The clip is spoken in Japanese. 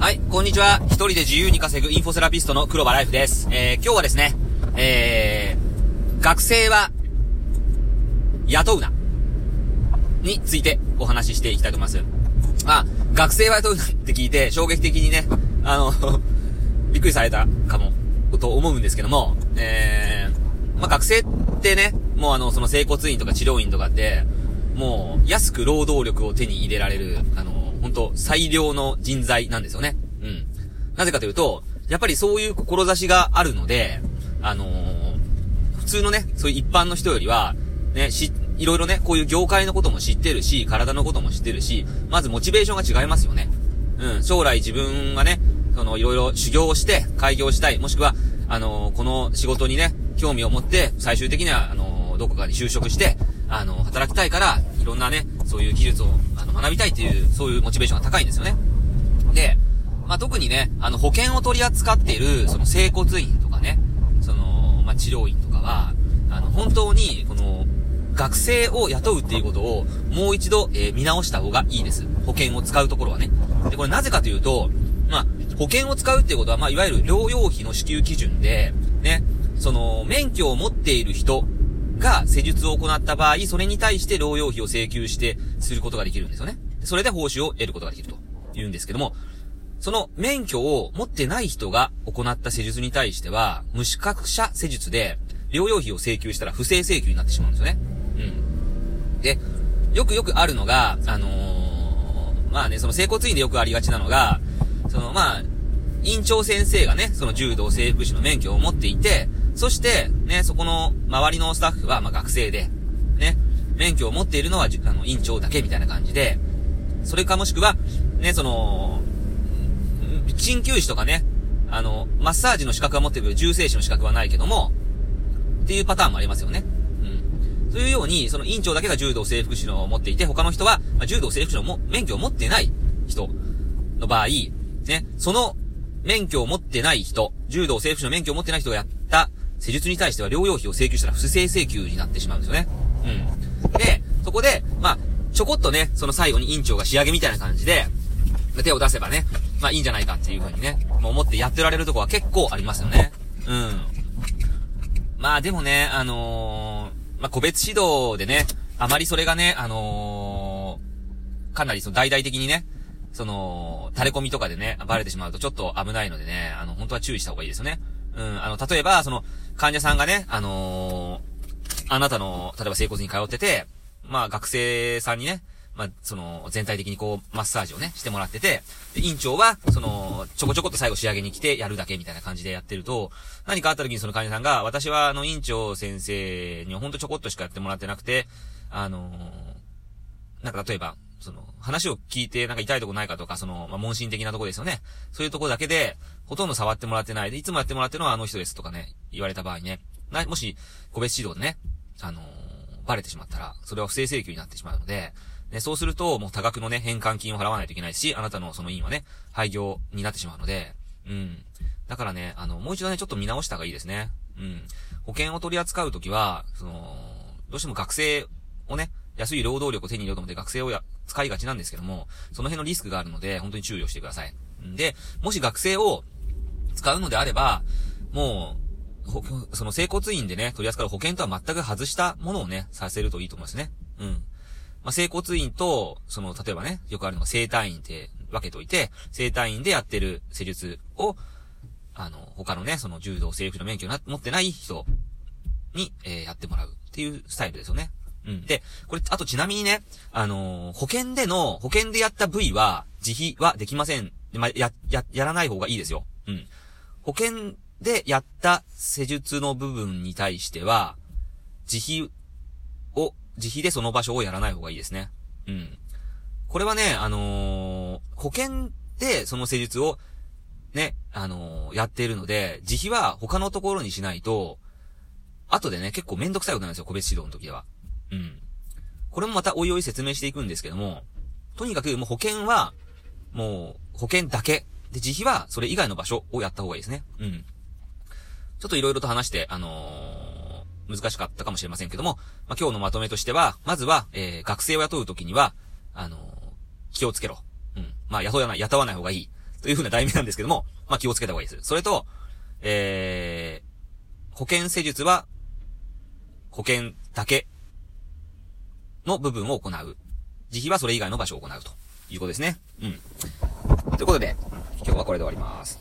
はい、こんにちは。一人で自由に稼ぐインフォセラピストの黒場ライフです。えー、今日はですね、えー、学生は、雇うな。についてお話ししていきたいと思います。あ、学生は雇うなって聞いて、衝撃的にね、あの びっくりされたかも、と思うんですけども、えー、まあ、学生ってね、もうあの、その整骨院とか治療院とかって、もう、安く労働力を手に入れられる、あの、本当最良の人材なんですよね。うん。なぜかというと、やっぱりそういう志があるので、あのー、普通のね、そういう一般の人よりは、ね、し、いろいろね、こういう業界のことも知ってるし、体のことも知ってるし、まずモチベーションが違いますよね。うん、将来自分がね、その、いろいろ修行をして、開業したい、もしくは、あのー、この仕事にね、興味を持って、最終的には、あのー、どこかに就職して、あの、働きたいから、いろんなね、そういう技術を、の、学びたいっていう、そういうモチベーションが高いんですよね。で、まあ、特にね、あの、保険を取り扱っている、その、整骨院とかね、その、まあ、治療院とかは、あの、本当に、この、学生を雇うっていうことを、もう一度、えー、見直した方がいいです。保険を使うところはね。で、これなぜかというと、まあ、保険を使うっていうことは、まあ、いわゆる療養費の支給基準で、ね、その、免許を持っている人が施術を行った場合、それに対して療養費を請求して、することができるんですよね。それで報酬を得ることができると言うんですけども、その免許を持ってない人が行った施術に対しては、無資格者施術で、療養費を請求したら不正請求になってしまうんですよね。うん。で、よくよくあるのが、あのー、まあね、その整骨院でよくありがちなのが、そのまあ、院長先生がね、その柔道整復師の免許を持っていて、そして、ね、そこの周りのスタッフは、まあ、学生で、ね、免許を持っているのは、あの、院長だけみたいな感じで、それかもしくは、ね、その、鍼灸師とかね、あの、マッサージの資格は持ってるけど、重生師の資格はないけども、っていうパターンもありますよね。うん。そういうように、その院長だけが柔道整復師のを持っていて、他の人は、まあ、柔道整復師のも免許を持ってない人の場合、ね、その免許を持ってない人、柔道整復師の免許を持ってない人がやった施術に対しては療養費を請求したら不正請求になってしまうんですよね。うん。で、そこで、まあ、ちょこっとね、その最後に院長が仕上げみたいな感じで、手を出せばね、まあいいんじゃないかっていう風にね、もう思ってやってられるとこは結構ありますよね。うん。まあでもね、あのー、まあ個別指導でね、あまりそれがね、あのー、かなりその大々的にね、その、垂れ込みとかでね、バレてしまうとちょっと危ないのでね、あの、本当は注意した方がいいですよね。うん、あの、例えば、その、患者さんがね、あのー、あなたの、例えば整骨に通ってて、まあ、学生さんにね、まあ、その、全体的にこう、マッサージをね、してもらってて、で、院長は、その、ちょこちょこっと最後仕上げに来てやるだけみたいな感じでやってると、何かあった時にその患者さんが、私はあの、院長先生にほんとちょこっとしかやってもらってなくて、あのー、なんか例えば、その、話を聞いてなんか痛いとこないかとか、その、まあ、問診的なとこですよね。そういうとこだけで、ほとんど触ってもらってないで、いつもやってもらってるのはあの人ですとかね、言われた場合ね、な、もし、個別指導でね、あのー、バレてしまったら、それは不正請求になってしまうので、ね、そうすると、もう多額のね、返還金を払わないといけないし、あなたのその院はね、廃業になってしまうので、うん。だからね、あの、もう一度ね、ちょっと見直した方がいいですね。うん。保険を取り扱うときは、その、どうしても学生をね、安い労働力を手に入れようと思って学生をや、使いがちなんですけども、その辺のリスクがあるので、本当に注意をしてください。で、もし学生を使うのであれば、もう、その整骨院でね、取り扱う保険とは全く外したものをね、させるといいと思いますね。うん。まあ、整骨院と、その、例えばね、よくあるのが整体院って分けといて、整体院でやってる施術を、あの、他のね、その柔道整復の免許を持ってない人に、えー、やってもらうっていうスタイルですよね。うん。で、これ、あとちなみにね、あのー、保険での、保険でやった部位は、自費はできません。まあ、や、や、やらない方がいいですよ。うん。保険でやった施術の部分に対しては、自費を、自費でその場所をやらない方がいいですね。うん。これはね、あのー、保険でその施術を、ね、あのー、やっているので、自費は他のところにしないと、後でね、結構めんどくさいことなんですよ、個別指導の時では。うん。これもまたおいおい説明していくんですけども、とにかくもう保険は、もう保険だけ。で、自費はそれ以外の場所をやった方がいいですね。うん。ちょっといろいろと話して、あのー、難しかったかもしれませんけども、まあ、今日のまとめとしては、まずは、えー、学生を雇うときには、あのー、気をつけろ。うん。まあ、雇わない、雇わない方がいい。というふうな題名なんですけども、まあ、気をつけた方がいいです。それと、えー、保険施術は、保険だけの部分を行う。慈悲はそれ以外の場所を行うということですね。うん。ということで、今日はこれで終わります。